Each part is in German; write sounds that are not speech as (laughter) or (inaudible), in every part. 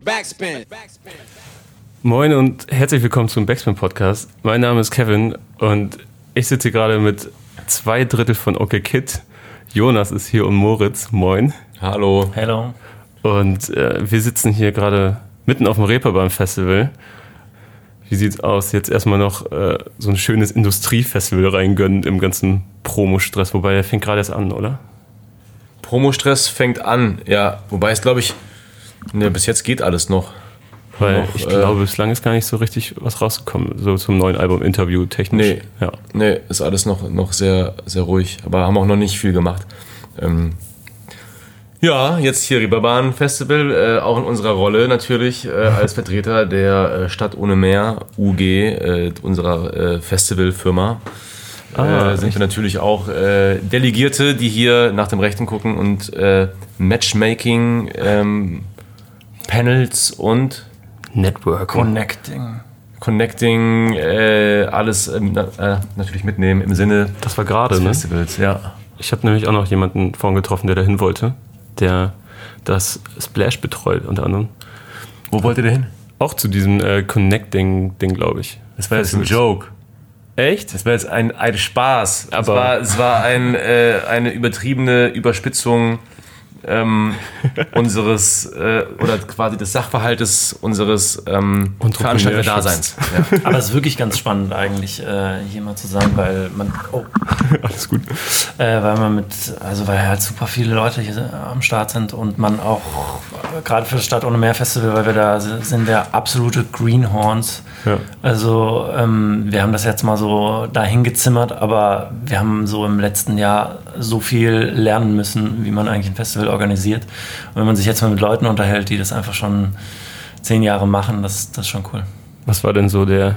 Backspin. Moin und herzlich willkommen zum Backspin Podcast. Mein Name ist Kevin und ich sitze hier gerade mit zwei Drittel von OK Kid. Jonas ist hier und Moritz. Moin. Hallo. Hello. Und äh, wir sitzen hier gerade mitten auf dem Reeperbahn Festival. Wie sieht's aus? Jetzt erstmal noch äh, so ein schönes Industriefestival reingönnen im ganzen Promo-Stress. Wobei, der fängt gerade erst an, oder? Promostress fängt an, ja. Wobei es, glaube ich, ne, bis jetzt geht alles noch. Weil Noch, ich äh, glaube, bislang ist gar nicht so richtig was rausgekommen. So zum neuen Album Interview technisch. Nee. Ja. Ne, ist alles noch, noch sehr, sehr ruhig. Aber haben auch noch nicht viel gemacht. Ähm, ja, jetzt hier Reeperbahn Festival, äh, auch in unserer Rolle natürlich äh, als Vertreter der äh, Stadt ohne Meer, UG, äh, unserer äh, Festivalfirma. Ah, äh, sind wir natürlich auch äh, Delegierte, die hier nach dem Rechten gucken und äh, Matchmaking, ähm, Panels und Network. Connecting. Connecting, äh, alles ähm, äh, natürlich mitnehmen im Sinne Das war gerade, des ne? Festivals. Ja. Ich habe nämlich auch noch jemanden vorhin getroffen, der dahin wollte, der das Splash betreut, unter anderem. Wo wollt ihr denn hin? Auch zu diesem äh, Connecting-Ding, glaube ich. Das war jetzt ein Joke. Echt? Das war jetzt ein, ein Spaß. es Aber- war, es war ein, äh, eine übertriebene Überspitzung ähm, (laughs) unseres äh, oder quasi des Sachverhaltes unseres ähm. Veranstalter-Daseins. Ja. (laughs) Aber es ist wirklich ganz spannend eigentlich, äh, hier mal zu sein, weil man, oh, (laughs) Alles gut. äh, weil man mit, also weil halt super viele Leute hier am Start sind und man auch, äh, gerade für das Stadt ohne Meer Festival, weil wir da si- sind wir absolute Greenhorns. Ja. Also ähm, wir haben das jetzt mal so dahin gezimmert, aber wir haben so im letzten Jahr so viel lernen müssen, wie man eigentlich ein Festival organisiert. Und wenn man sich jetzt mal mit Leuten unterhält, die das einfach schon zehn Jahre machen, das, das ist schon cool. Was war denn so der,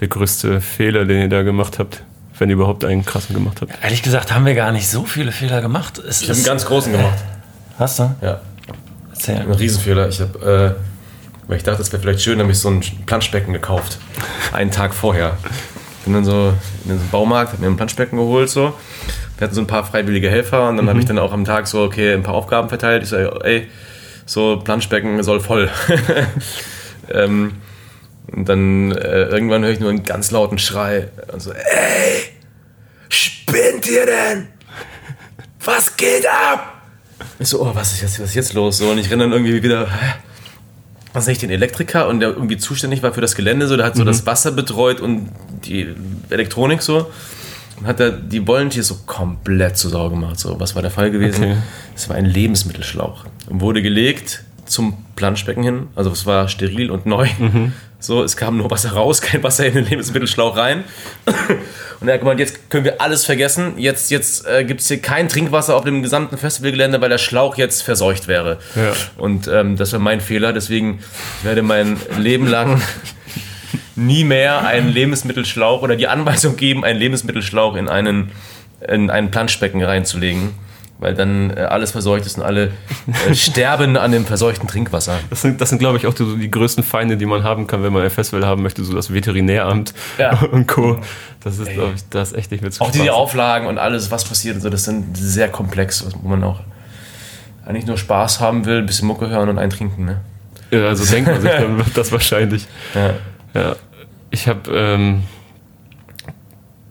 der größte Fehler, den ihr da gemacht habt? Wenn ihr überhaupt einen krassen gemacht habt? Ehrlich gesagt haben wir gar nicht so viele Fehler gemacht. Es Ich habe einen ganz großen gemacht. Hast du? Ja. Erzähl. Ein Riesenfehler. Ich habe, äh, weil ich dachte, es wäre vielleicht schön, habe ich so ein Planschbecken gekauft. Einen Tag vorher. Bin dann so in den Baumarkt, habe mir ein Planschbecken geholt so. Wir hatten so ein paar freiwillige Helfer und dann habe ich dann auch am Tag so, okay, ein paar Aufgaben verteilt. Ich so, ey, so Planschbecken soll voll. (laughs) ähm, und dann äh, irgendwann höre ich nur einen ganz lauten Schrei und so, ey, spinnt ihr denn? Was geht ab? Ich so, oh, was ist jetzt, was ist jetzt los? So, und ich renne dann irgendwie wieder, hä? Was nicht, den Elektriker und der irgendwie zuständig war für das Gelände, so, der hat so das Wasser betreut und die Elektronik so. Und hat er die Volunteers so komplett zu Sau gemacht. So, was war der Fall gewesen? Okay. Es war ein Lebensmittelschlauch. Und wurde gelegt zum Planschbecken hin. Also es war steril und neu. So, es kam nur Wasser raus, (laughs) kein Wasser in den Lebensmittelschlauch rein. Und er hat gemeint, jetzt können wir alles vergessen. Jetzt, jetzt äh, gibt es hier kein Trinkwasser auf dem gesamten Festivalgelände, weil der Schlauch jetzt verseucht wäre. Ja. Und ähm, das war mein Fehler. Deswegen ich werde mein Leben lang (laughs) nie mehr einen Lebensmittelschlauch oder die Anweisung geben, einen Lebensmittelschlauch in einen, in ein Planschbecken reinzulegen. Weil dann äh, alles verseucht ist und alle äh, (laughs) sterben an dem verseuchten Trinkwasser. Das sind, das sind glaube ich, auch so die größten Feinde, die man haben kann, wenn man ein Festival haben möchte, so das Veterinäramt Ja. (laughs) und Co. Das ist, glaube ich, das ist echt nicht mehr zu Auch diese spaßen. Auflagen und alles, was passiert und so, das sind sehr komplex, wo man auch eigentlich nur Spaß haben will, ein bisschen Mucke hören und eintrinken. Ne? Ja, also denkt man sich dann (laughs) das wahrscheinlich. Ja. Ja. Ich habe, ähm,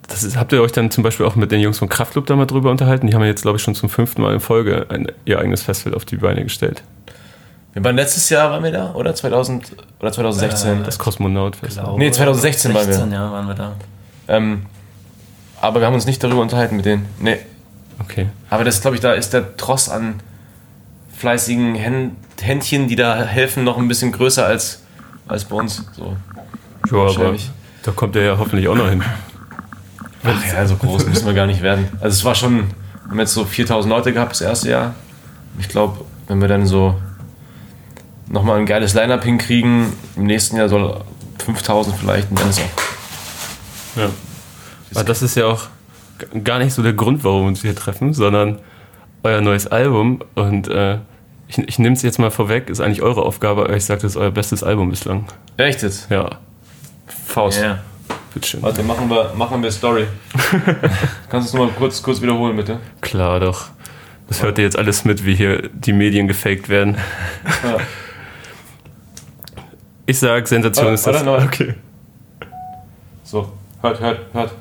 das ist, habt ihr euch dann zum Beispiel auch mit den Jungs von Kraftclub da mal drüber unterhalten? Die haben ja jetzt, glaube ich, schon zum fünften Mal in Folge ein, ihr eigenes Festival auf die Beine gestellt. Wir waren letztes Jahr, waren wir da, oder? 2000 oder 2016? Das Kosmonaut-Festival. Glaube, Nee, 2016 waren wir. 16, ja, waren wir da. ähm, aber wir haben uns nicht darüber unterhalten mit denen. Nee. Okay. Aber das, glaube ich, da ist der Tross an fleißigen Hän Händchen, die da helfen, noch ein bisschen größer als, als bei uns. So. Ja, aber da kommt er ja hoffentlich auch noch hin. Ach ja, so groß müssen wir gar nicht werden. Also es war schon, wir haben jetzt so 4000 Leute gehabt das erste Jahr. Ich glaube, wenn wir dann so nochmal ein geiles Line-Up hinkriegen, im nächsten Jahr soll 5000 vielleicht und dann ist auch. Ja. Aber das ist ja auch gar nicht so der Grund, warum wir uns hier treffen, sondern euer neues Album. Und äh, ich, ich nehme es jetzt mal vorweg, ist eigentlich eure Aufgabe, aber ich sage, das ist euer bestes Album bislang. Echt jetzt? Ja, Faust. Ja. bitteschön. Warte, machen wir, machen wir Story. (laughs) Kannst du es nochmal kurz, kurz wiederholen, bitte? Klar doch. Das hört ihr jetzt alles mit, wie hier die Medien gefaked werden. Ja. Ich sag, Sensation ist das. Warte, okay. So, hört, hört, hört.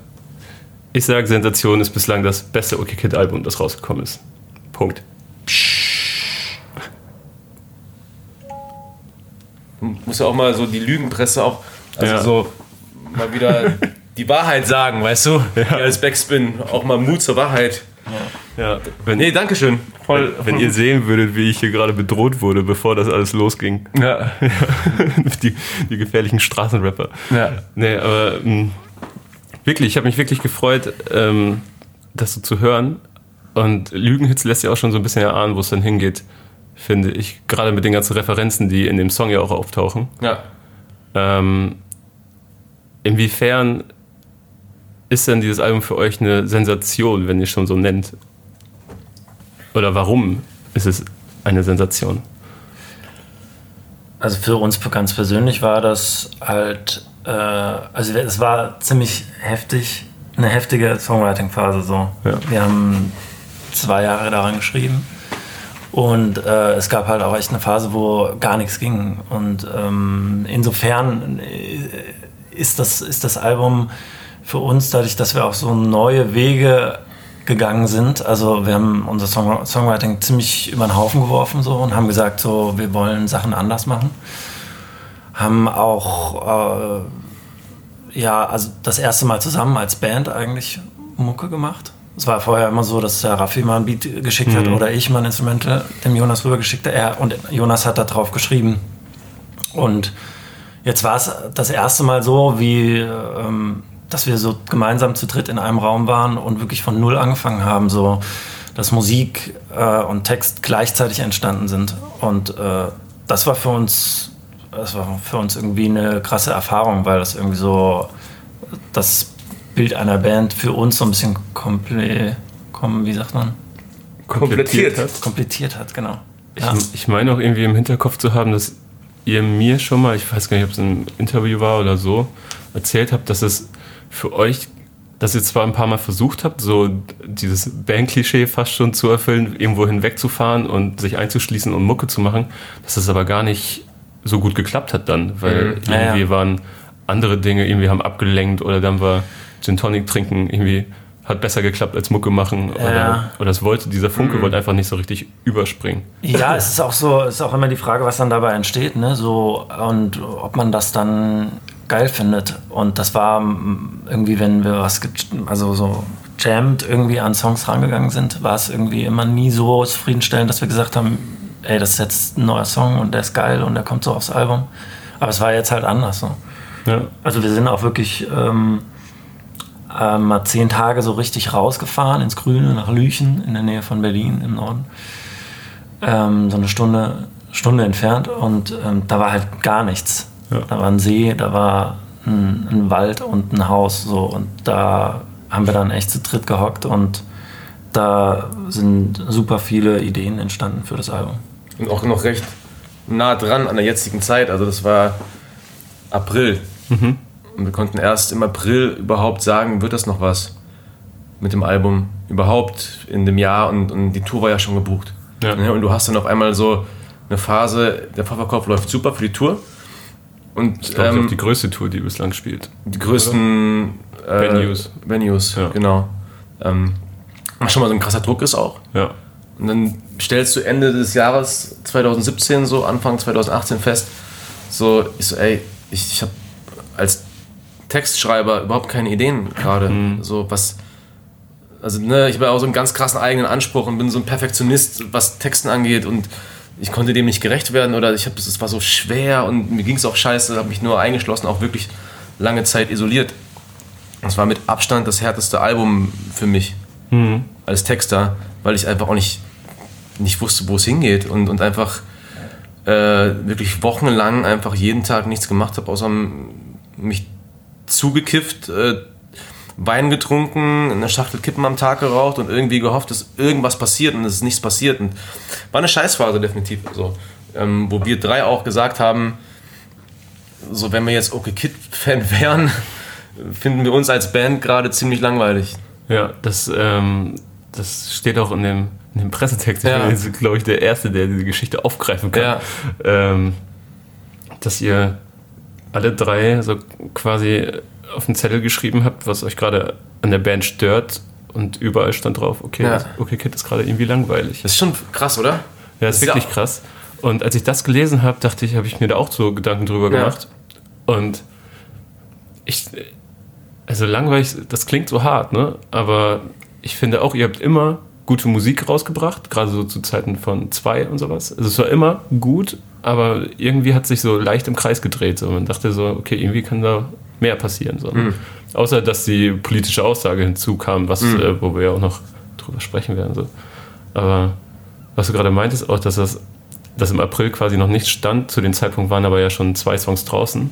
Ich sag, Sensation ist bislang das beste OK Kid Album, das rausgekommen ist. Punkt. Muss ja auch mal so die Lügenpresse auch, also Ja. so mal wieder die Wahrheit sagen, weißt du? Ja. Als Backspin auch mal Mut zur Wahrheit. Ja, wenn, Nee, Dankeschön. Voll. wenn ihr sehen würdet, wie ich hier gerade bedroht wurde, bevor das alles losging. Ja. (laughs) die, die gefährlichen Straßenrapper. Ja. Nee, aber mh, wirklich, ich habe mich wirklich gefreut, ähm, das so zu hören. Und Lügenhits lässt ja auch schon so ein bisschen erahnen, wo es dann hingeht, finde ich. Gerade mit den ganzen Referenzen, die in dem Song ja auch auftauchen. Ja. Ähm, inwiefern ist denn dieses Album für euch eine Sensation, wenn ihr es schon so nennt? Oder warum ist es eine Sensation? Also für uns ganz persönlich war das halt, äh, also es war ziemlich heftig, eine heftige Songwriting-Phase so. Ja. Wir haben zwei Jahre daran geschrieben und äh, es gab halt auch echt eine Phase, wo gar nichts ging. Und ähm, insofern äh, ist das, ist das Album für uns, dadurch, dass wir auch so neue Wege gegangen sind. Also wir haben unser Song Songwriting ziemlich über den Haufen geworfen so und haben gesagt, so wir wollen Sachen anders machen. Haben auch äh, ja, also das erste Mal zusammen als Band eigentlich Mucke gemacht. Es war vorher immer so, dass der Raffi mal ein Beat geschickt hat oder ich mal ein Instrumental dem Jonas rübergeschickt hat. Er, und Jonas hat da drauf geschrieben. Und jetzt war es das erste Mal so, wie ähm, dass wir so gemeinsam zu dritt in einem Raum waren und wirklich von null angefangen haben, so dass Musik äh, und Text gleichzeitig entstanden sind. Und äh, das war für uns, das war für uns irgendwie eine krasse Erfahrung, weil das irgendwie so das Bild einer Band für uns so ein bisschen komple, kom, wie sagt man? Komplettiert. Komplettiert hat, genau. Ich, ich meine auch irgendwie im Hinterkopf zu haben, dass ihr mir schon mal, ich weiß gar nicht, ob es ein Interview war oder so, erzählt habt, dass es für euch, dass ihr zwar ein paar Mal versucht habt, so dieses Band-Klischee fast schon zu erfüllen, irgendwo hinwegzufahren und sich einzuschließen und Mucke zu machen, dass das aber gar nicht so gut geklappt hat dann, weil Mhm. Ja, irgendwie ja. waren andere Dinge, irgendwie haben abgelenkt oder dann war Gin Tonic trinken irgendwie hat besser geklappt als Mucke machen oder, Ja. oder es wollte, dieser Funke Mhm. wollte einfach nicht so richtig überspringen. Ja, (laughs) es ist auch so, es ist auch immer die Frage, was dann dabei entsteht, ne? So und ob man das dann geil findet. Und das war mm, irgendwie, wenn wir was, also so jammed irgendwie an Songs rangegangen sind, war es irgendwie immer nie so zufriedenstellend, dass wir gesagt haben, ey, das ist jetzt ein neuer Song und der ist geil und der kommt so aufs Album. Aber es war jetzt halt anders so. Ja. Also wir sind auch wirklich ähm, äh, mal zehn Tage so richtig rausgefahren ins Grüne nach Lüchen in der Nähe von Berlin im Norden. Ähm, so eine Stunde, Stunde entfernt und ähm, da war halt gar nichts. Ja. Da war ein See, da war ein, ein Wald und ein Haus so und da haben wir dann echt zu dritt gehockt und da sind super viele Ideen entstanden für das Album. Und auch noch recht nah dran an der jetzigen Zeit. Also das war April. Und wir konnten erst im April überhaupt sagen, wird das noch was mit dem Album überhaupt in dem Jahr und, und die Tour war ja schon gebucht. Ja. Ne, Und du hast dann auf einmal so eine Phase, der Vorverkauf läuft super für die Tour. Und Ich glaube, ähm, auch die größte Tour, die bislang spielt. die größten äh, Venues. Venues, Ja. genau. Ähm, was schon mal so ein krasser Druck ist auch. Ja. Und dann stellst du Ende des Jahres 2017, so Anfang 2018 fest, so, ich so, ey, ich, ich habe als Textschreiber überhaupt keine Ideen gerade. So, was, also, ne, ich habe auch so einen ganz krassen eigenen Anspruch und bin so ein Perfektionist, was Texten angeht und ich konnte dem nicht gerecht werden oder ich habe, es war so schwer und mir ging es auch scheiße, habe mich nur eingeschlossen, auch wirklich lange Zeit isoliert. Das war mit Abstand das härteste Album für mich als Texter, weil ich einfach auch nicht, nicht wusste, wo es hingeht und, und einfach äh, wirklich wochenlang einfach jeden Tag nichts gemacht habe, außer mich zugekifft, äh, Wein getrunken, eine Schachtel Kippen am Tag geraucht und irgendwie gehofft, dass irgendwas passiert und es ist nichts passiert. Und war eine Scheißphase definitiv. So, ähm, wo wir drei auch gesagt haben, so wenn wir jetzt Okay Kid Fan (laughs) wären, finden wir uns als Band gerade ziemlich langweilig. Ja, das, ähm, das steht auch in dem, in dem Pressetext. Ich Ja. bin glaube ich, der Erste, der diese Geschichte aufgreifen kann. Ja. Ähm, dass ihr alle drei so quasi auf den Zettel geschrieben habt, was euch gerade an der Band stört und überall stand drauf, okay, Ja. das- okay Kid ist gerade irgendwie langweilig. Das ist schon krass, oder? Ja, ist ist ja wirklich auch- krass. Und als ich das gelesen habe, dachte ich, habe ich mir da auch so Gedanken drüber Ja. gemacht. Und ich, also langweilig, das klingt so hart, ne? Aber ich finde auch, ihr habt immer gute Musik rausgebracht, gerade so zu Zeiten von zwei und sowas. Also es war immer gut, aber irgendwie hat sich so leicht im Kreis gedreht. So. Man dachte so, okay, irgendwie kann da mehr passieren. So. Mhm. Außer, dass die politische Aussage hinzukam, was, Mhm. äh, wo wir ja auch noch drüber sprechen werden. So. Aber was du gerade meintest, auch, dass das dass im April quasi noch nicht stand. Zu dem Zeitpunkt waren aber ja schon zwei Songs draußen.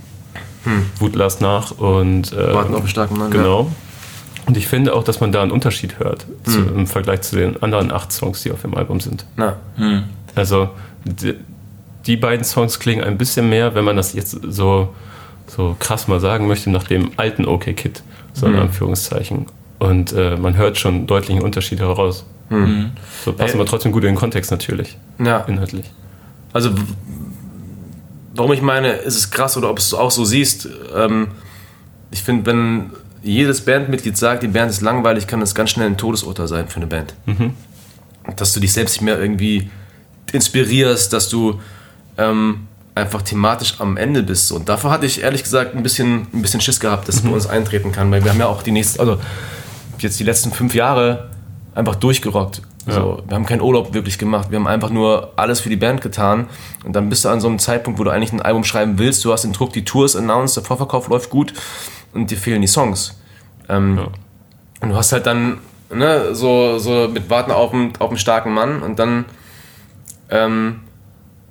Wut las nach und äh, Warten auf einen starken Mann. Genau. Und ich finde auch, dass man da einen Unterschied hört zu, Mhm. im Vergleich zu den anderen acht Songs, die auf dem Album sind. Ja. Na, Also die, beiden Songs klingen ein bisschen mehr, wenn man das jetzt so, so krass mal sagen möchte, nach dem alten OK Kid, so in Mhm. Anführungszeichen. Und äh, man hört schon deutlichen Unterschied heraus. Mhm. So passt Äh, aber trotzdem gut in den Kontext natürlich, ja. inhaltlich. Also, warum ich meine, ist es krass oder ob es auch so siehst, ähm, ich finde, wenn jedes Bandmitglied sagt, die Band ist langweilig, kann das ganz schnell ein Todesurteil sein für eine Band. Dass du dich selbst nicht mehr irgendwie inspirierst, dass du ähm, einfach thematisch am Ende bist. Und davor hatte ich ehrlich gesagt ein bisschen, ein bisschen Schiss gehabt, dass es bei uns eintreten kann, weil wir haben ja auch die nächsten, also jetzt die letzten fünf Jahre einfach durchgerockt. So, wir haben keinen Urlaub wirklich gemacht. Wir haben einfach nur alles für die Band getan. Und dann bist du an so einem Zeitpunkt, wo du eigentlich ein Album schreiben willst. Du hast den Druck, die Tour ist announced, der Vorverkauf läuft gut und dir fehlen die Songs. Ähm, Ja. Und du hast halt dann ne, so, so mit Warten auf einen, auf einen starken Mann und dann ähm,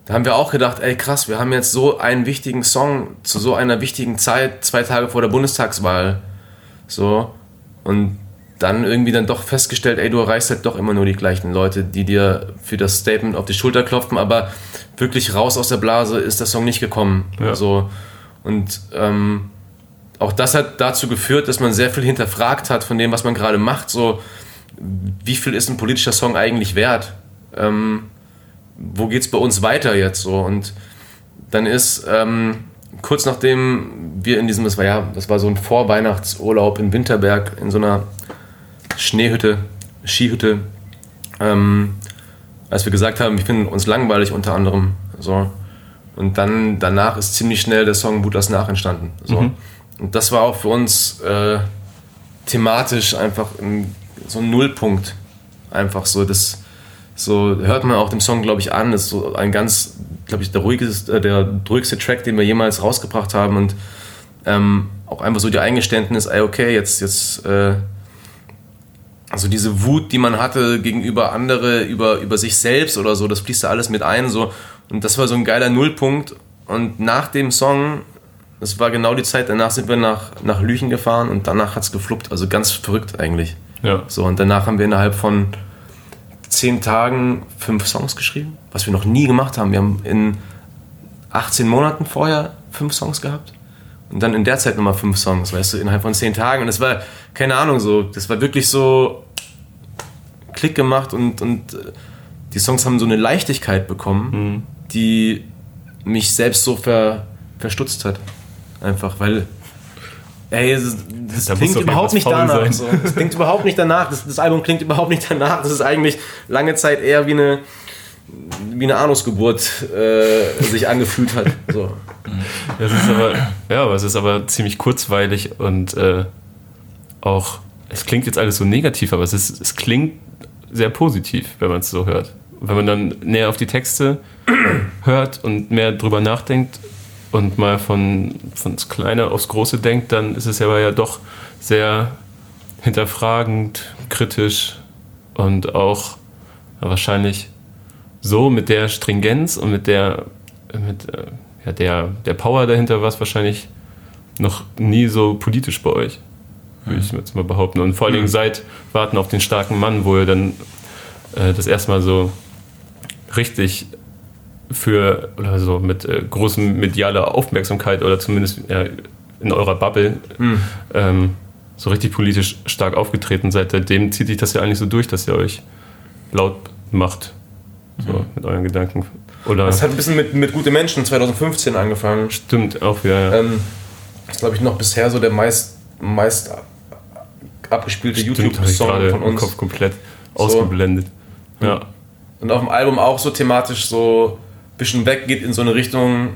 da haben wir auch gedacht, ey krass, wir haben jetzt so einen wichtigen Song zu so einer wichtigen Zeit, zwei Tage vor der Bundestagswahl. So. Und dann irgendwie dann doch festgestellt, ey, du erreichst halt doch immer nur die gleichen Leute, die dir für das Statement auf die Schulter klopfen, aber wirklich raus aus der Blase ist der Song nicht gekommen. Ja. So. Und ähm, auch das hat dazu geführt, dass man sehr viel hinterfragt hat von dem, was man gerade macht. So, wie viel ist ein politischer Song eigentlich wert? Ähm, wo geht's bei uns weiter jetzt so? Und dann ist ähm, kurz nachdem wir in diesem, das war ja, das war so ein Vorweihnachtsurlaub in Winterberg in so einer Schneehütte, Skihütte, ähm, als wir gesagt haben, wir finden uns langweilig unter anderem. So. Und dann danach ist ziemlich schnell der Song Butas nach entstanden. So. Und das war auch für uns äh, thematisch einfach ein, so ein Nullpunkt. Einfach so, das so hört man auch dem Song, glaube ich, an. Das ist so ein ganz, glaube ich, der ruhigste, äh, der ruhigste Track, den wir jemals rausgebracht haben. Und ähm, auch einfach so die Eingeständnis, ey, okay, jetzt, jetzt, äh, also diese Wut, die man hatte gegenüber andere, über, über sich selbst oder so, das fließt da alles mit ein. So. Und das war so ein geiler Nullpunkt. Und nach dem Song, das war genau die Zeit, danach sind wir nach, nach Lüchen gefahren und danach hat es gefluppt. Also ganz verrückt eigentlich. Ja. So, und danach haben wir innerhalb von zehn Tagen fünf Songs geschrieben, was wir noch nie gemacht haben. Wir haben in 18 Monaten vorher fünf Songs gehabt und dann in der Zeit nochmal fünf Songs, weißt du, innerhalb von zehn Tagen. Und das war, keine Ahnung, so, das war wirklich so Klick gemacht und, und äh, die Songs haben so eine Leichtigkeit bekommen, die mich selbst so ver, verstutzt hat. Einfach, weil, ey, das, das Da klingt überhaupt nicht danach. So. Das klingt überhaupt nicht danach. Das, das Album klingt überhaupt nicht danach. Das ist eigentlich lange Zeit eher wie eine, wie eine Anusgeburt äh, sich angefühlt hat. So. Es ist aber, ja, aber es ist aber ziemlich kurzweilig und äh, auch, es klingt jetzt alles so negativ, aber es, ist, es klingt sehr positiv, wenn man es so hört. Wenn man dann näher auf die Texte hört und mehr drüber nachdenkt und mal von, von das Kleine aufs Große denkt, dann ist es aber ja doch sehr hinterfragend, kritisch und auch wahrscheinlich so mit der Stringenz und mit der, mit, äh, ja, der, der Power dahinter war es wahrscheinlich noch nie so politisch bei euch, würde ich jetzt mal behaupten. Und vor allen Dingen seit Warten auf den starken Mann, wo ihr dann äh, das erstmal so richtig für, oder so mit äh, großem medialer Aufmerksamkeit oder zumindest ja, in eurer Bubble ähm, so richtig politisch stark aufgetreten seid. Seitdem zieht sich das ja eigentlich so durch, dass ihr euch laut macht. So, mit euren Gedanken. Oder Das hat ein bisschen mit, mit Gute Menschen 2015 angefangen. stimmt auch wieder. Ja. Ähm, das ist, glaube ich, noch bisher so der meist, meist abgespielte YouTube-Song von im uns. Kopf komplett ausgeblendet. Ja. Und auf dem Album auch so thematisch so bisschen weggeht in so eine Richtung.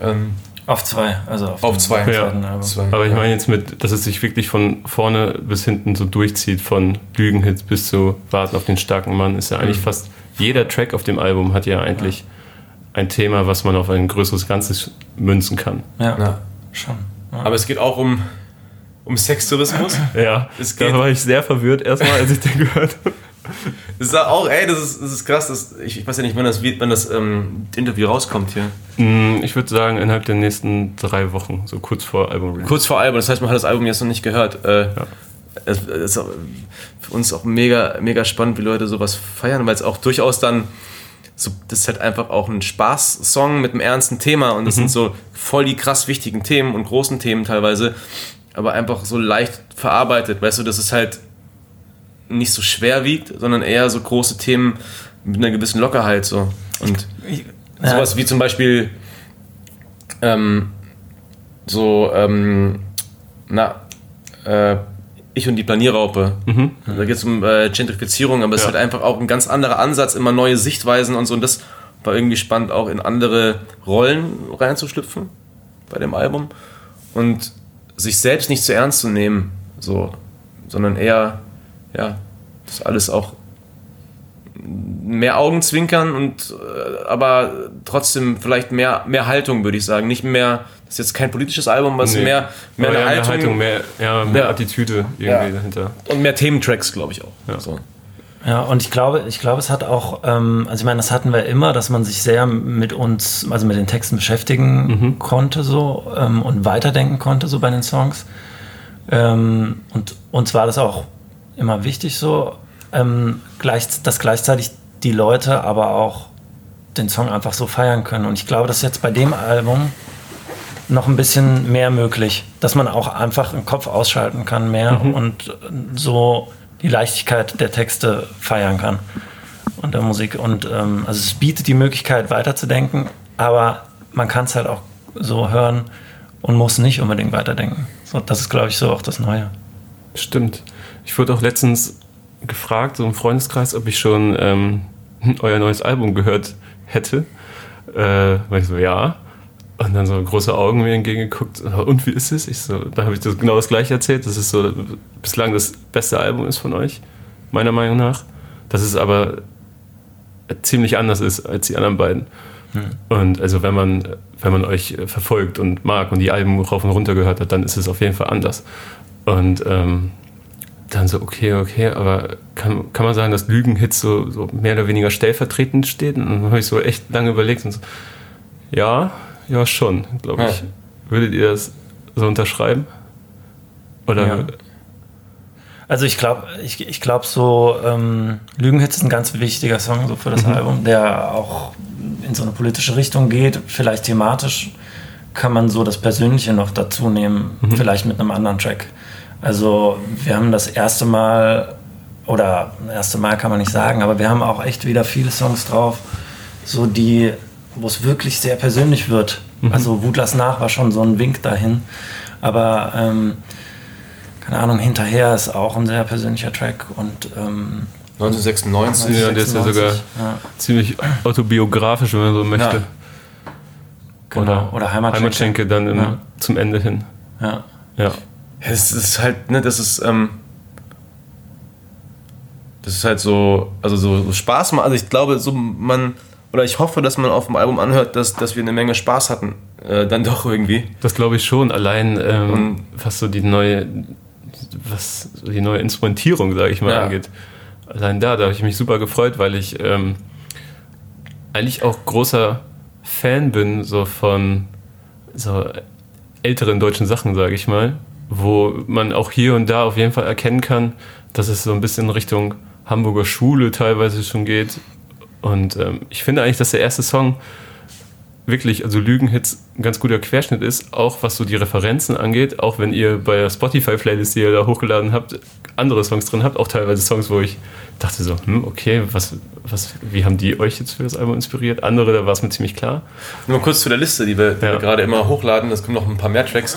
Ähm, Auf zwei, also auf, Auf zwei. Ja. Zwei. Aber ich meine jetzt mit, dass es sich wirklich von vorne bis hinten so durchzieht, von Lügenhits bis zu Warten auf den starken Mann, ist ja eigentlich Mhm. fast jeder Track auf dem Album hat ja eigentlich ein Thema, was man auf ein größeres Ganzes münzen kann. Ja, Ja. schon. Ja. Aber es geht auch um, um Sextourismus. Ja, Es da geht- war ich sehr verwirrt erstmal, als ich den gehört habe. Das ist auch, ey, das ist, das ist krass. Das, ich, ich weiß ja nicht, wann das, wann das ähm, Interview rauskommt hier. Mm, Ich würde sagen, innerhalb der nächsten drei Wochen, so kurz vor Album Kurz vor Album, das heißt, man hat das Album jetzt noch nicht gehört. Äh, es, es ist für uns auch mega, mega spannend, wie Leute sowas feiern, weil es auch durchaus dann so, das ist halt einfach auch ein Spaß-Song mit einem ernsten Thema und das sind so voll die krass wichtigen Themen und großen Themen teilweise, aber einfach so leicht verarbeitet, weißt du, dass es halt nicht so schwer wiegt, sondern eher so große Themen mit einer gewissen Lockerheit so. Und Ja. sowas wie zum Beispiel ähm, so, ähm, na, äh, ich und die Planierraupe. Da geht es um äh, Gentrifizierung, aber es ist halt einfach auch ein ganz anderer Ansatz, immer neue Sichtweisen und so. Und das war irgendwie spannend, auch in andere Rollen reinzuschlüpfen bei dem Album. Und sich selbst nicht zu ernst zu nehmen, so, sondern eher, ja, das alles auch mehr Augenzwinkern und äh, aber trotzdem vielleicht mehr, mehr Haltung, würde ich sagen. Nicht mehr, das ist jetzt kein politisches Album, aber es ist Nee. mehr, mehr Aber eine ja, Haltung, mehr, ja, mehr Ja. Attitüde irgendwie Ja. dahinter. und mehr Thementracks, glaube ich auch. Ja. So. Ja, und ich glaube, ich glaube, es hat auch, ähm, also ich meine, das hatten wir immer, dass man sich sehr mit uns, also mit den Texten beschäftigen konnte so ähm, und weiterdenken konnte so bei den Songs. Ähm, und uns war das auch immer wichtig so, ähm, gleich, dass gleichzeitig die Leute aber auch den Song einfach so feiern können. Und ich glaube, das ist jetzt bei dem Album noch ein bisschen mehr möglich, dass man auch einfach den Kopf ausschalten kann mehr und so die Leichtigkeit der Texte feiern kann und der Musik. Und ähm, also es bietet die Möglichkeit weiterzudenken, aber man kann es halt auch so hören und muss nicht unbedingt weiterdenken. So, das ist, glaube ich, so auch das Neue. Stimmt. Ich wurde auch letztens gefragt, so im Freundeskreis, ob ich schon ähm, (laughs) euer neues Album gehört hätte. Äh, weil ich so, ja. Und dann so große Augen mir entgegengeguckt. Und wie ist es? Ich so, da habe ich das genau das gleiche erzählt. Das ist so bislang das beste Album ist von euch, meiner Meinung nach. Dass es aber ziemlich anders ist als die anderen beiden. Und also wenn man, wenn man euch verfolgt und mag und die Alben rauf und runter gehört hat, dann ist es auf jeden Fall anders. Und ähm, dann so, okay, okay, aber kann, kann man sagen, dass Lügenhits so, so mehr oder weniger stellvertretend steht? Und dann habe ich so echt lange überlegt und so, ja, ja schon, glaube ich. Ja. Würdet ihr das so unterschreiben? Oder Ja. Also ich glaube, ich, ich glaube so, ähm, Lügenhits ist ein ganz wichtiger Song so für das Album, der auch in so eine politische Richtung geht, vielleicht thematisch kann man so das Persönliche noch dazu nehmen, vielleicht mit einem anderen Track. Also wir haben das erste Mal, oder das erste Mal kann man nicht sagen, aber wir haben auch echt wieder viele Songs drauf, so die, wo es wirklich sehr persönlich wird. Also Wut lass nach war schon so ein Wink dahin, aber ähm, keine Ahnung, hinterher ist auch ein sehr persönlicher Track und ähm, 1996. Ja, der ist ja sogar- ja, ziemlich autobiografisch, wenn man so möchte. Ja. genau. oder, Heimatschenke. Heimatschenke dann im, zum Ende hin. Ja. Ja. Das ist halt, ne, das ist, ähm, das ist halt so, also so, Spaß machen. Also ich glaube, so man, oder ich hoffe, dass man auf dem Album anhört, dass, dass wir eine Menge Spaß hatten. Äh, dann doch irgendwie. Das glaube ich schon. Allein ähm, was so die neue, was so die neue Instrumentierung, sage ich mal, Ja. angeht. Allein da, da habe ich mich super gefreut, weil ich ähm, eigentlich auch großer Fan bin so von so älteren deutschen Sachen, sage ich mal, wo man auch hier und da auf jeden Fall erkennen kann, dass es so ein bisschen Richtung Hamburger Schule teilweise schon geht. Und ähm, ich finde eigentlich, dass der erste Song wirklich, also Lügenhits ein ganz guter Querschnitt ist, auch was so die Referenzen angeht, auch wenn ihr bei der Spotify-Playlist, die ihr da hochgeladen habt, andere Songs drin habt, auch teilweise Songs, wo ich dachte so, hm, okay, was, was, wie haben die euch jetzt für das Album inspiriert? Andere, da war es mir ziemlich klar. Nur kurz zu der Liste, die wir, die Ja. wir gerade immer hochladen, das kommen noch ein paar mehr Tracks.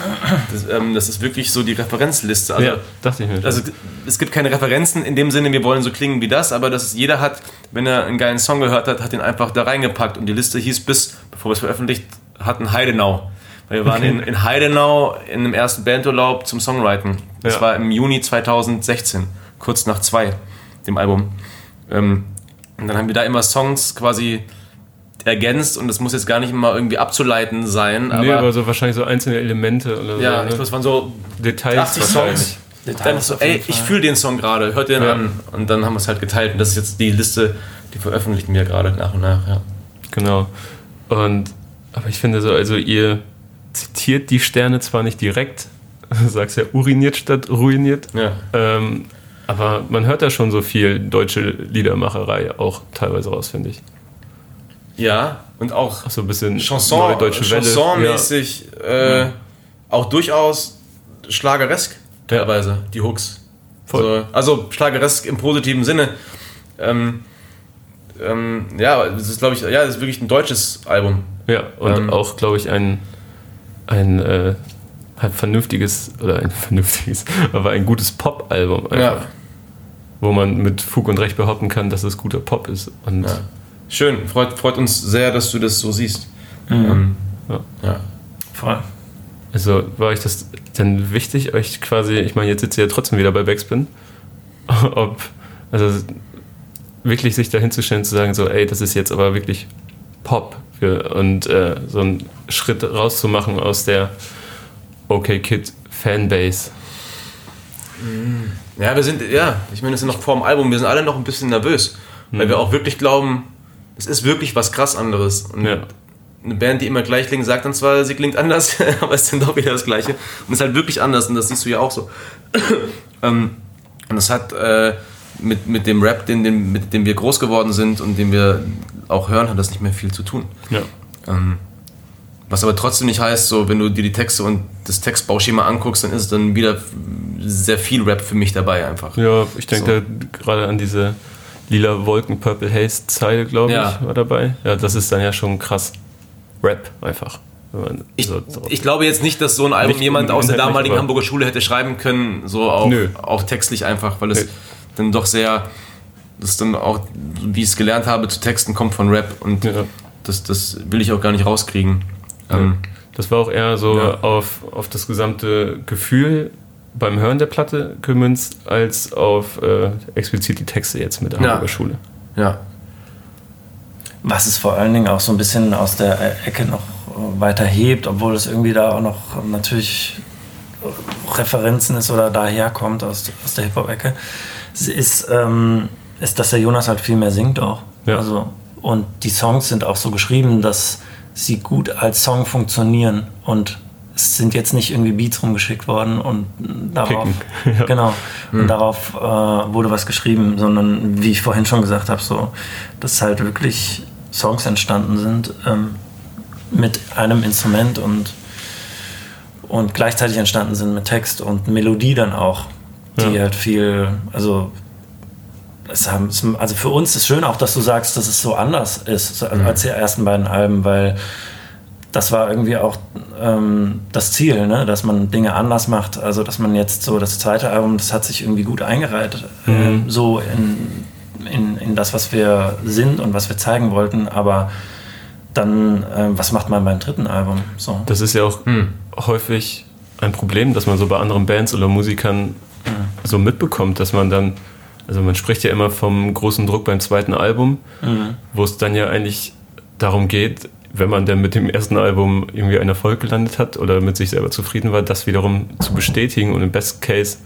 Das, ähm, das ist wirklich so die Referenzliste. Also, ja, dachte ich mir. also es gibt keine Referenzen in dem Sinne, wir wollen so klingen wie das, aber das ist, jeder hat, wenn er einen geilen Song gehört hat, hat ihn einfach da reingepackt und die Liste hieß bis, bevor wir es veröffentlicht hatten, Heidenau. Weil wir waren in, in Heidenau in dem ersten Bandurlaub zum Songwriten. Das Ja. war im Juni 2016, kurz nach zwei, dem Album. Ähm, und dann haben wir da immer Songs quasi ergänzt und das muss jetzt gar nicht immer irgendwie abzuleiten sein, aber, nee, aber so wahrscheinlich so einzelne Elemente oder ja, so. glaube, Ne? es waren so Details 80 wahrscheinlich. Songs. Dann Details so, ey, ich fühle den Song gerade, hört den Ja. an. Und dann haben wir es halt geteilt. Und das ist jetzt die Liste, die veröffentlichen wir gerade nach und nach. Ja. Genau. Und, aber ich finde so, also ihr zitiert die Sterne zwar nicht direkt, (laughs) du sagst ja uriniert statt ruiniert, Ja. ähm, aber man hört da schon so viel deutsche Liedermacherei auch teilweise raus, finde ich. ja, und auch Auch so ein bisschen Chanson, neue deutsche. Chansonmäßig äh, auch durchaus schlageresk Ja. teilweise, die Hooks. Voll. So, also schlageresk im positiven Sinne. Ähm, ähm, ja, es ist, glaube ich, ja, es ist wirklich ein deutsches Album. Ja, und Ähm, auch, glaube ich, ein, ein äh, halt vernünftiges, oder ein (laughs) vernünftiges, aber ein gutes Pop-Album einfach. Ja. Wo man mit Fug und Recht behaupten kann, dass es guter Pop ist. Und Ja. Schön, freut, freut uns sehr, dass du das so siehst. Mhm. Ähm, Ja. ja. Voll. Also war euch das denn wichtig, euch quasi, ich meine, jetzt sitzt ihr ja trotzdem wieder bei Backspin, (laughs) ob, also wirklich sich dahin zu stellen, zu sagen, so, ey, das ist jetzt aber wirklich Pop und äh, so einen Schritt rauszumachen aus der OK Kid Fanbase. Ja, wir sind, ja, ich meine, wir sind noch vor dem Album, wir sind alle noch ein bisschen nervös, weil Mhm. wir auch wirklich glauben, es ist wirklich was krass anderes. Und Ja. eine Band, die immer gleich klingt, sagt dann zwar, sie klingt anders, (laughs) aber es ist dann doch wieder das Gleiche. Und es ist halt wirklich anders und das siehst du ja auch so. (clears throat) ähm, und das hat äh, mit, mit dem Rap, den, den, mit dem wir groß geworden sind und den wir auch hören, hat das nicht mehr viel zu tun. Ja. Ähm, was aber trotzdem nicht heißt, so wenn du dir die Texte und das Textbauschema anguckst, dann ist es dann wieder sehr viel Rap für mich dabei einfach. Ja, ich denke da gerade an diese lila Wolken Purple Haze Zeile, glaube Ja. ich, war dabei. Ja, das ist dann ja schon krass Rap einfach. Ich, so ich glaube jetzt nicht, dass so ein Album jemand aus der damaligen Hamburger Schule hätte schreiben können, so auch, auch textlich einfach, weil es Nee. Dann doch sehr, das dann auch, wie ich es gelernt habe, zu Texten kommt von Rap und Ja. das, das will ich auch gar nicht rauskriegen. Ähm, Das war auch eher so Ja. auf, auf das gesamte Gefühl beim Hören der Platte gemünzt, als auf äh, explizit die Texte jetzt mit der Ja. Hamburger Schule. ja. Was es vor allen Dingen auch so ein bisschen aus der Ecke noch weiter hebt, obwohl es irgendwie da auch noch natürlich Referenzen ist oder daherkommt aus, aus der Hip-Hop-Ecke, ist, ähm, ist, dass der Jonas halt viel mehr singt auch. Ja. Also, und die Songs sind auch so geschrieben, dass sie gut als Song funktionieren und es sind jetzt nicht irgendwie Beats rumgeschickt worden und darauf. (laughs) Ja. genau, und darauf äh, wurde was geschrieben, sondern wie ich vorhin schon gesagt habe, so, dass halt wirklich Songs entstanden sind ähm, mit einem Instrument und, und gleichzeitig entstanden sind mit Text und Melodie dann auch, die Ja. halt viel, also es haben, also für uns ist schön auch, dass du sagst, dass es so anders ist so als die ersten beiden Alben, weil das war irgendwie auch ähm, das Ziel, ne? dass man Dinge anders macht. Also, dass man jetzt so das zweite Album, das hat sich irgendwie gut eingereiht, ähm, so in, in, in das, was wir sind und was wir zeigen wollten. Aber dann, ähm, was macht man beim dritten Album? So. Das ist ja auch häufig ein Problem, dass man so bei anderen Bands oder Musikern so mitbekommt, dass man dann, also man spricht ja immer vom großen Druck beim zweiten Album, wo es dann ja eigentlich darum geht, wenn man dann mit dem ersten Album irgendwie einen Erfolg gelandet hat oder mit sich selber zufrieden war, das wiederum zu bestätigen und im Best Case.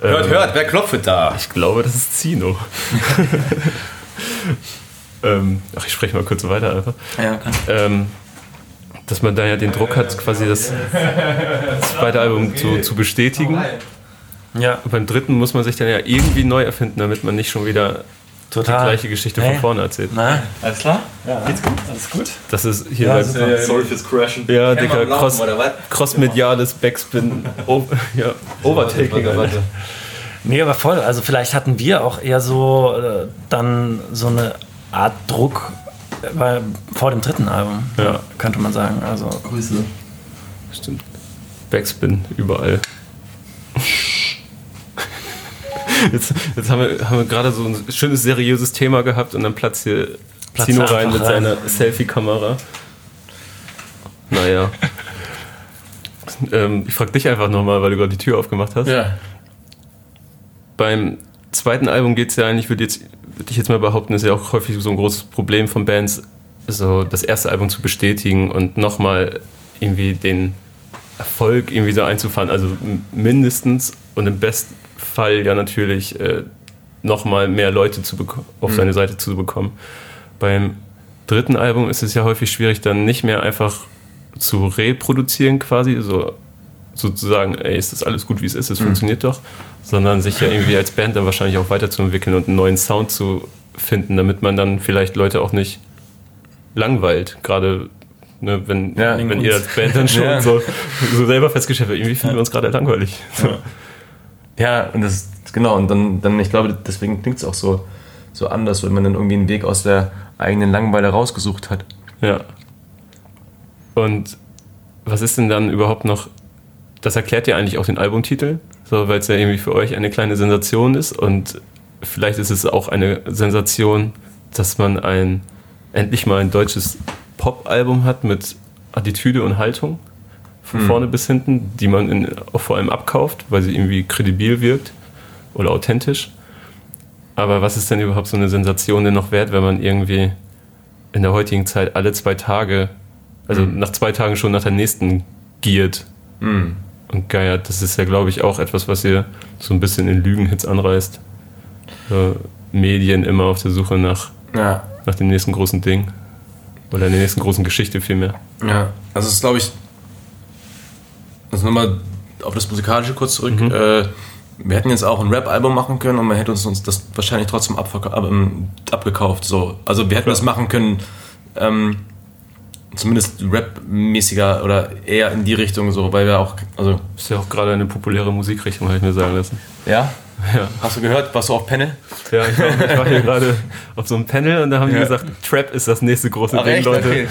Hört, ähm, hört, wer klopft da? Ich glaube, das ist Zino. (laughs) ähm, ach, ich spreche mal kurz weiter einfach. Ja, okay. Ähm, dass man da ja den Druck hat, quasi das zweite Album zu, zu bestätigen. Ja. Und beim dritten muss man sich dann ja irgendwie neu erfinden, damit man nicht schon wieder Total. die gleiche Geschichte Hey. von vorne erzählt. Na, alles klar? Ja, geht's gut? Alles gut? Das ist hier Ja, bei-. Ja, Sorry fürs Crashen. ja, dicker Cross? Cross-mediales Backspin, (laughs) o ja, Overtaking. Warte, warte. Nee, aber voll. Also vielleicht hatten wir auch eher so äh, dann so eine Art Druck äh, bei, vor dem dritten Album, Ja. könnte man sagen. Also Grüße. Stimmt. Backspin überall. Jetzt, jetzt haben wir, haben wir gerade so ein schönes, seriöses Thema gehabt und dann platzt hier Platzt Tino er rein mit rein. seiner Selfie-Kamera. Naja. ähm, ich frage dich einfach nochmal, weil du gerade die Tür aufgemacht hast. Ja. Beim zweiten Album geht es ja eigentlich, würde würd ich jetzt mal behaupten, ist ja auch häufig so ein großes Problem von Bands, so das erste Album zu bestätigen und nochmal irgendwie den Erfolg irgendwie so einzufahren. Also mindestens und im besten Fall ja natürlich äh, nochmal mehr Leute zu auf seine Seite zu bekommen. Beim dritten Album ist es ja häufig schwierig, dann nicht mehr einfach zu reproduzieren quasi, so sozusagen, ey, ist das alles gut, wie es ist, es funktioniert doch, sondern sich ja irgendwie als Band dann wahrscheinlich auch weiterzuentwickeln und einen neuen Sound zu finden, damit man dann vielleicht Leute auch nicht langweilt, gerade ne, wenn, Ja, wenn ihr als Band dann (laughs) schon Ja. so, so selber festgestellt habt, irgendwie finden wir uns gerade langweilig. So. Ja, und das genau, und dann, dann ich glaube, deswegen klingt es auch so, so anders, wenn man dann irgendwie einen Weg aus der eigenen Langeweile rausgesucht hat. Ja. Und was ist denn dann überhaupt noch, das erklärt ja eigentlich auch den Albumtitel, so, weil es ja irgendwie für euch eine kleine Sensation ist und vielleicht ist es auch eine Sensation, dass man ein, endlich mal ein deutsches Pop-Album hat mit Attitüde und Haltung von vorne bis hinten, die man in, vor allem abkauft, weil sie irgendwie kredibil wirkt oder authentisch. Aber was ist denn überhaupt so eine Sensation denn noch wert, wenn man irgendwie in der heutigen Zeit alle zwei Tage, also nach zwei Tagen schon nach der nächsten giert Mhm. und geiert. Das ist ja, glaube ich, auch etwas, was ihr so ein bisschen in Lügenhits anreißt. So, Medien immer auf der Suche nach, Ja, nach dem nächsten großen Ding. Oder der nächsten großen Geschichte vielmehr. ja. Also es ist, glaube ich, also nochmal auf das Musikalische kurz zurück. Äh, wir hätten jetzt auch ein Rap-Album machen können und man hätte uns, uns das wahrscheinlich trotzdem ab, ähm, abgekauft. So. Also wir hätten das machen können, ähm, zumindest Rap-mäßiger oder eher in die Richtung so, weil wir auch, also Ist ja auch gerade eine populäre Musikrichtung, habe ich mir sagen lassen. ja, Ja, hast du gehört, warst du auf Panel? ja ich, war, ich war hier (laughs) gerade auf so einem Panel und da haben die Ja. gesagt, Trap ist das nächste große Ach, Ding, echt? Leute. Okay.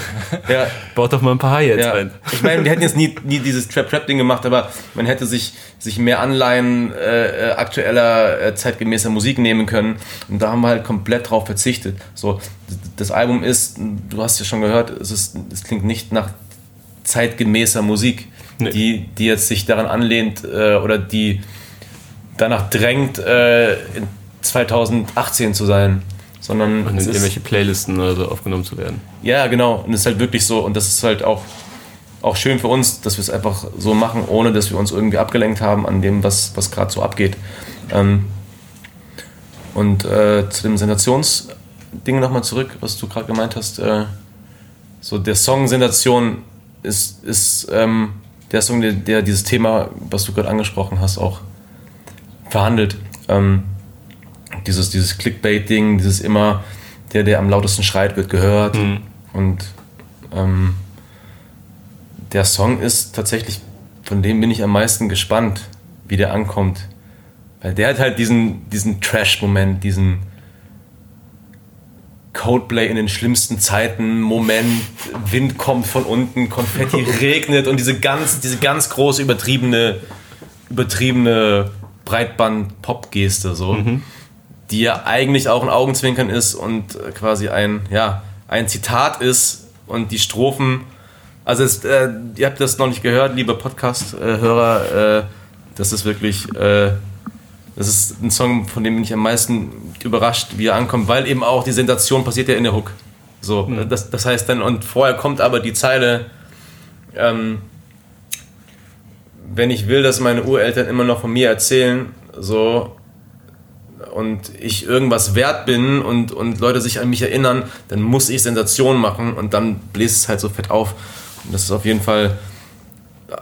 Ja, Baut doch mal ein paar Hi-Hats Ja. ein. Ich meine, wir hätten jetzt nie, nie dieses Trap-Trap-Ding gemacht, aber man hätte sich, sich mehr Anleihen äh, äh, aktueller, äh, zeitgemäßer Musik nehmen können. Und da haben wir halt komplett drauf verzichtet. So, das Album ist, du hast ja schon gehört, es, ist, es klingt nicht nach zeitgemäßer Musik, Nee. die, die jetzt sich daran anlehnt äh, oder die danach drängt, äh, in 2018 zu sein. Sondern Und in irgendwelche Playlisten oder so aufgenommen zu werden. ja, genau. Und es ist halt wirklich so. Und das ist halt auch, auch schön für uns, dass wir es einfach so machen, ohne dass wir uns irgendwie abgelenkt haben an dem, was, was gerade so abgeht. Ähm, und äh, zu dem Sensationsding nochmal zurück, was du gerade gemeint hast. Äh, so der Song Sensation ist, ist ähm, der Song, der, der dieses Thema, was du gerade angesprochen hast, auch verhandelt. Ähm, dieses, dieses Clickbait-Ding, dieses immer, der, der am lautesten schreit, wird gehört. Und ähm, der Song ist tatsächlich, von dem bin ich am meisten gespannt, wie der ankommt. Weil der hat halt diesen, diesen Trash-Moment, diesen Codeplay in den schlimmsten Zeiten, Moment, Wind kommt von unten, Konfetti (laughs) regnet und diese ganz, diese ganz große, übertriebene, übertriebene Breitband-Pop-Geste, so, die ja eigentlich auch ein Augenzwinkern ist und quasi ein, ja, ein Zitat ist und die Strophen, also es, äh, ihr habt das noch nicht gehört, liebe Podcast-Hörer, äh, das ist wirklich, äh, das ist ein Song, von dem bin ich am meisten überrascht, wie er ankommt, weil eben auch die Sensation passiert ja in der Hook. So, das, das heißt dann, und vorher kommt aber die Zeile, ähm, wenn ich will, dass meine Ureltern immer noch von mir erzählen, so, und ich irgendwas wert bin und, und Leute sich an mich erinnern, dann muss ich Sensation machen und dann bläst es halt so fett auf. Und das ist auf jeden Fall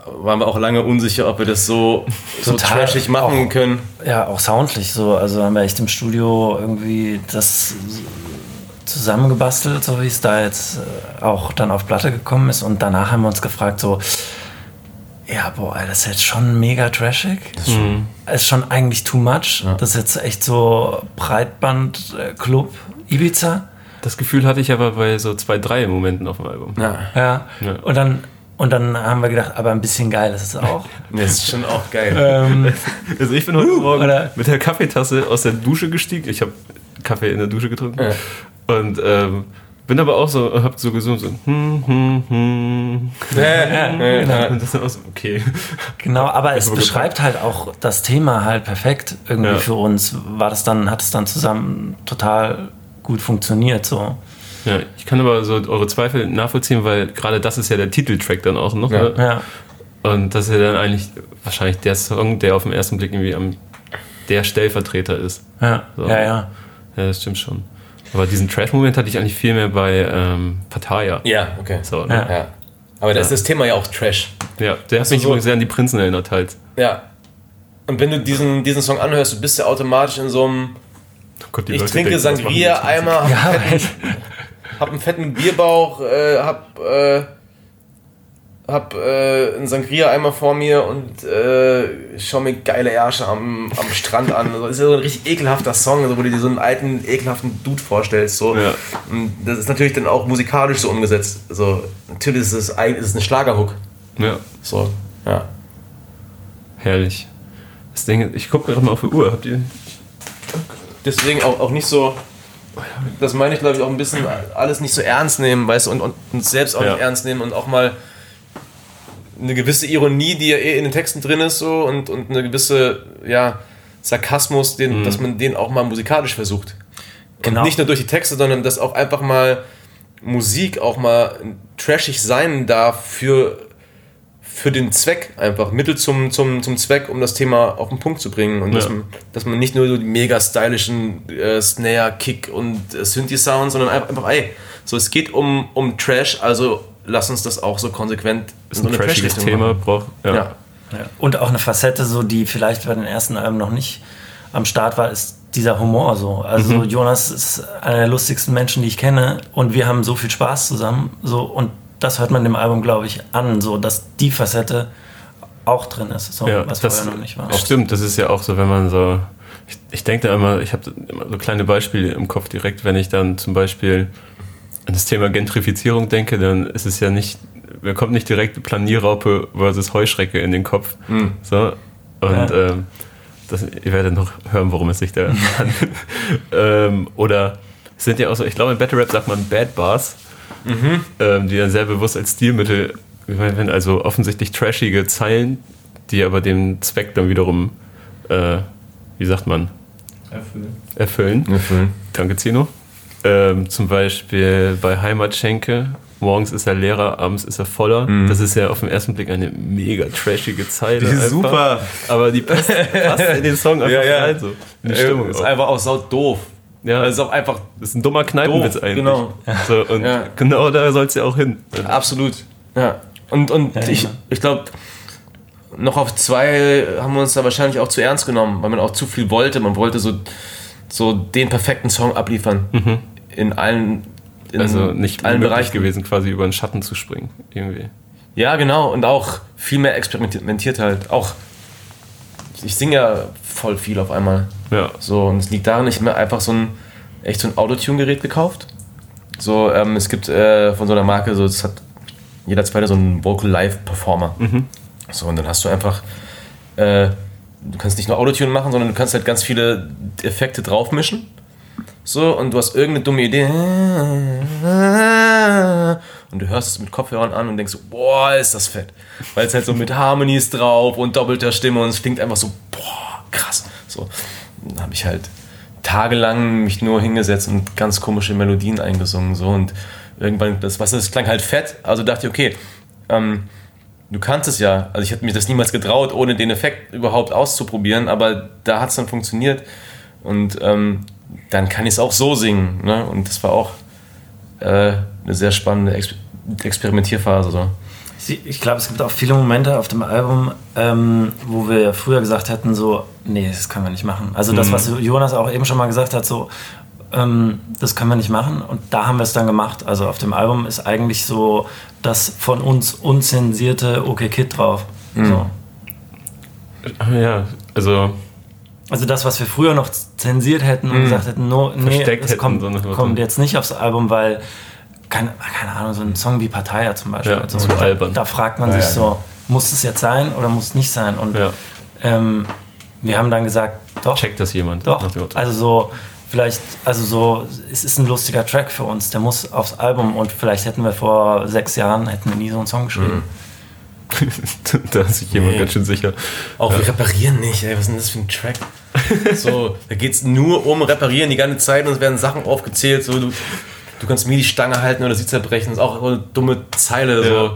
waren wir auch lange unsicher, ob wir das so, so Total. trashig machen Auch- können. Ja, auch soundlich so. Also haben wir echt im Studio irgendwie das zusammengebastelt, so wie es da jetzt äh, auch dann auf Platte gekommen ist. Und danach haben wir uns gefragt, so, ja, boah, ey, das ist jetzt schon mega trashig. Das ist schon, ist schon eigentlich too much. Das ist jetzt echt so Breitband-Club Ibiza. Das Gefühl hatte ich aber bei so zwei, drei Momenten auf dem Album. Ja. Ja. Ja. Und dann und dann haben wir gedacht, aber ein bisschen geil ist es auch. (laughs) Das ist schon auch geil. ähm, (laughs) Also ich bin heute Morgen oder- mit der Kaffeetasse aus der Dusche gestiegen. Ich habe Kaffee in der Dusche getrunken. Ja. Und ähm, bin aber auch so, hab so gesungen, so hm, hm, hm. ja, (laughs) Und das ist auch so, okay. Genau, aber es beschreibt halt auch das Thema halt perfekt irgendwie Ja. für uns. War das dann, hat es dann zusammen total gut funktioniert so. Ja, ich kann aber so eure Zweifel nachvollziehen, weil gerade das ist ja der Titeltrack dann auch noch. Ja. Ne? Ja, Und das ist ja dann eigentlich wahrscheinlich der Song, der auf den ersten Blick irgendwie am, der Stellvertreter ist. ja, So. ja, ja. Ja, das stimmt schon. Aber diesen Trash-Moment hatte ich eigentlich viel mehr bei ähm, Pattaya. ja, okay. So, ne? Ja. Ja. Aber da ist das Thema ja auch Trash. ja. der hat mich so- übrigens sehr an die Prinzen erinnert halt. Ja. Und wenn du diesen, diesen Song anhörst, du bist ja automatisch in so einem Oh Gott, die Ich Leute trinke denken, was machen die Sangria jetzt? einmal, hab, Ja, einen fetten, (laughs) hab einen fetten Bierbauch, äh, hab, äh, hab äh, einen Sangria einmal vor mir und äh, schau mir geile Ärsche am, am Strand an. Also, das ist ja so ein richtig ekelhafter Song, also, wo du dir so einen alten, ekelhaften Dude vorstellst. So. Ja. Und das ist natürlich dann auch musikalisch so umgesetzt. Also, natürlich ist es, ein- ist es ein Schlagerhook. Ja, So, ja. herrlich. Das Ding, ich gucke gerade mal auf die Uhr. Habt ihr? deswegen auch, auch nicht so, das meine ich glaube ich auch ein bisschen, alles nicht so ernst nehmen, weißt du, und, und uns selbst auch Ja. nicht ernst nehmen und auch mal eine gewisse Ironie, die ja eh in den Texten drin ist, so und, und eine gewisse, ja, Sarkasmus, den, dass man den auch mal musikalisch versucht. Genau. Und nicht nur durch die Texte, sondern dass auch einfach mal Musik auch mal trashig sein darf für, für den Zweck, einfach Mittel zum, zum, zum Zweck, um das Thema auf den Punkt zu bringen. Und dass, Ja. man, dass man nicht nur so die mega stylischen äh, Snare, Kick und äh, Synthi-Sounds, sondern einfach, einfach, ey, so es geht um, um Trash, also lass uns das auch so konsequent Ist ein trashiges Trash-Richtung Thema. Braucht, ja. Ja. Ja. Und auch eine Facette, so die vielleicht bei den ersten Alben noch nicht am Start war, ist dieser Humor so. Also Mhm. Jonas ist einer der lustigsten Menschen, die ich kenne und wir haben so viel Spaß zusammen. So und das hört man dem Album, glaube ich, an, so dass die Facette auch drin ist, so, Ja, was das vorher noch nicht war. Stimmt, das ist ja auch so, wenn man so. Ich, ich denke da immer, ich habe immer so kleine Beispiele im Kopf direkt, wenn ich dann zum Beispiel an das Thema Gentrifizierung denke, dann ist es ja nicht, mir kommt nicht direkt Planierraupe versus Heuschrecke in den Kopf. So. Und Ja. ähm, das, ihr werdet noch hören, worum es sich da (laughs) handelt. ähm, oder es sind ja auch so, ich glaube, in Battle Rap sagt man Bad Bars, ähm, die dann sehr bewusst als Stilmittel, wenn also offensichtlich trashige Zeilen, die aber den Zweck dann wiederum, äh, wie sagt man, erfüllen. Erfüllen. Danke, Zino. Ähm, zum Beispiel bei Heimatschenke. Morgens ist er leerer, abends ist er voller. Das ist ja auf den ersten Blick eine mega trashige Zeile. Mhm. Die ist einfach. super. Aber die passt, passt in den Song (laughs) einfach Ja, ja. rein. So. Die Stimmung. ist auch. einfach auch sau doof. Ja, Das ist auch einfach das ist ein dummer Kneipenwitz Doof, eigentlich. genau. So, und Ja. genau da soll es ja auch hin. Absolut. Ja. Und, und Ja, ich, ich glaube, noch auf zwei haben wir uns da wahrscheinlich auch zu ernst genommen, weil man auch zu viel wollte. Man wollte so, so den perfekten Song abliefern. In allen, in Also nicht allen Bereichen. gewesen, quasi über den Schatten zu springen. Irgendwie. Ja, genau. Und auch viel mehr experimentiert halt. Auch, ich singe ja voll viel auf einmal. Ja. So, und es liegt daran, ich habe mir einfach so ein, echt so ein Autotune-Gerät gekauft. So, ähm, es gibt äh, von so einer Marke, so, es hat jeder zweite so einen Vocal Live Performer. So, und dann hast du einfach, äh, du kannst nicht nur Autotune machen, sondern du kannst halt ganz viele Effekte draufmischen. So, und du hast irgendeine dumme Idee. Und du hörst es mit Kopfhörern an und denkst so, boah, ist das fett. Weil es halt so mit Harmonies drauf und doppelter Stimme und es klingt einfach so, boah, krass. So, dann habe ich halt tagelang mich nur hingesetzt und ganz komische Melodien eingesungen. So, und irgendwann, das, was, das klang halt fett. Also dachte ich, okay, ähm, du kannst es ja. Also ich hätte mich das niemals getraut, ohne den Effekt überhaupt auszuprobieren, aber da hat es dann funktioniert. Und ähm, dann kann ich es auch so singen. Ne? Und das war auch äh, eine sehr spannende Ex Experimentierphase. So. Ich glaube, es gibt auch viele Momente auf dem Album, ähm, wo wir früher gesagt hätten, so, nee, das können wir nicht machen. Also das, was Jonas auch eben schon mal gesagt hat, so, ähm, das können wir nicht machen. Und da haben wir es dann gemacht. Also auf dem Album ist eigentlich so das von uns unzensierte OK Kid drauf. So. Ja, also Also das, was wir früher noch zensiert hätten und gesagt hätten, no, nee, Versteckt das hätten, kommt, so kommt jetzt nicht aufs Album, weil, keine, keine Ahnung, so ein Song wie Partei zum Beispiel. Ja, so, zu da, albern. da fragt man Ja, sich ja. so, muss es jetzt sein oder muss es nicht sein? Und Ja. ähm, wir haben dann gesagt, doch, checkt das jemand. doch. Also so, vielleicht, also so, es ist ein lustiger Track für uns, der muss aufs Album und vielleicht hätten wir vor sechs Jahren, hätten wir nie so einen Song geschrieben. (laughs) da ist sich jemand Nee. ganz schön sicher. Auch wir reparieren nicht, ey. Was ist denn das für ein Track? So, da geht es nur um Reparieren die ganze Zeit und es werden Sachen aufgezählt. So, du, du kannst mir die Stange halten oder sie zerbrechen. Das ist auch eine dumme Zeile. So.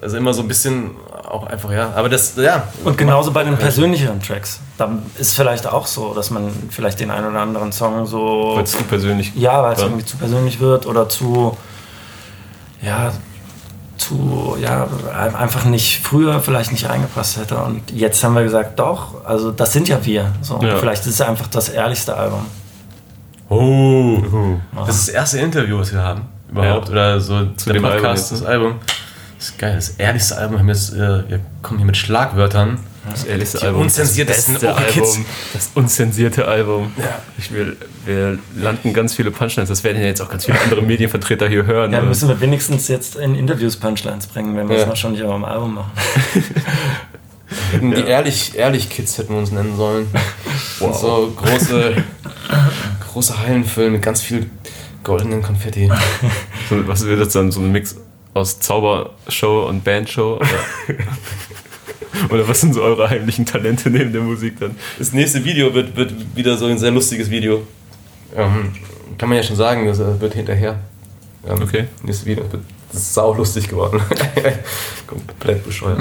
Also immer so ein bisschen auch einfach, ja. Aber das, ja. Und genauso bei den persönlicheren Tracks. Da ist vielleicht auch so, dass man vielleicht den einen oder anderen Song so. Weil es zu persönlich Ja, weil es Ja. irgendwie zu persönlich wird oder zu. Ja, zu. Ja, einfach nicht früher vielleicht nicht reingepasst hätte. Und jetzt haben wir gesagt, doch, also das sind ja wir. So. Ja. Vielleicht ist es einfach das ehrlichste Album. Oh. Das ist das erste Interview, was wir haben. Überhaupt. Ja. Oder so Zu dem Album jetzt, das? Album. Das ist geil. Das ehrlichste Album. Wir, jetzt, äh, wir kommen hier mit Schlagwörtern. Das ehrlichste Die Album. unzensiertesten das beste. Album. Das unzensierte Album. Ja. Ich will, wir landen ganz viele Punchlines. Das werden ja jetzt auch ganz viele andere Medienvertreter hier hören. Ja, müssen wir wenigstens jetzt in Interviews Punchlines bringen, wenn wir es Ja. noch schon nicht auf dem Album machen. (laughs) Die ehrlich, ehrlich Kids hätten wir uns nennen sollen. Und so große, große Hallen füllen mit ganz viel goldenen Konfetti. so, was wird das dann? So ein Mix aus Zaubershow und Bandshow? (laughs) Oder, was sind so eure heimlichen Talente neben der Musik dann? Das nächste Video wird, wird wieder so ein sehr lustiges Video. Ähm, kann man ja schon sagen, das äh, wird hinterher. Ähm, Okay. Nächstes Video wird das ist sau lustig geworden. (laughs) Komplett bescheuert.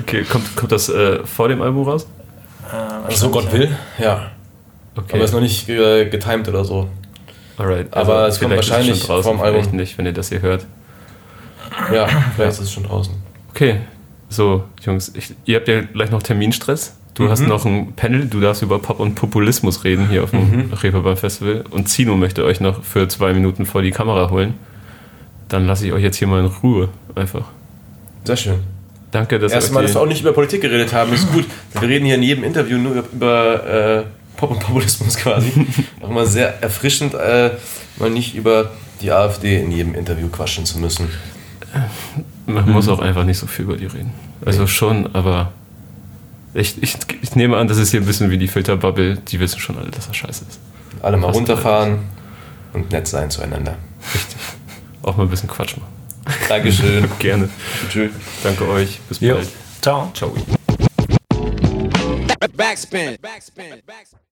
Okay, kommt, kommt das äh, vor dem Album raus? Äh, So Gott will, ja. Okay. Aber ist noch nicht äh, getimed oder so. Alright. aber es kommt wahrscheinlich draußen, vorm Album. Vielleicht nicht, wenn ihr das hier hört. Ja, vielleicht ist es schon draußen. Okay, so, Jungs, ich, ihr habt ja gleich noch Terminstress. Du Mhm. hast noch ein Panel, du darfst über Pop und Populismus reden hier auf dem Mhm. Reeperbahn Festival. Und Zino möchte euch noch für zwei Minuten vor die Kamera holen. Dann lasse ich euch jetzt hier mal in Ruhe, einfach. Sehr schön. Danke, dass Erstmal, ihr dass wir auch nicht über Politik geredet haben, ist gut. Wir reden hier in jedem Interview nur über äh, Pop und Populismus (laughs) quasi. auch mal sehr erfrischend, äh, mal nicht über die AfD in jedem Interview quatschen zu müssen. Man muss auch einfach nicht so viel über die reden. Also schon, aber ich, ich, ich nehme an, das ist hier ein bisschen wie die Filterbubble. Die wissen schon alle, dass das scheiße ist. Alle mal Fast runterfahren und nett sein zueinander. Auch mal ein bisschen Quatsch machen. Dankeschön. (laughs) Gerne. Tschüss. Danke euch. Bis Jo. bald. Ciao. Ciao. Backspin. Backspin. Backspin.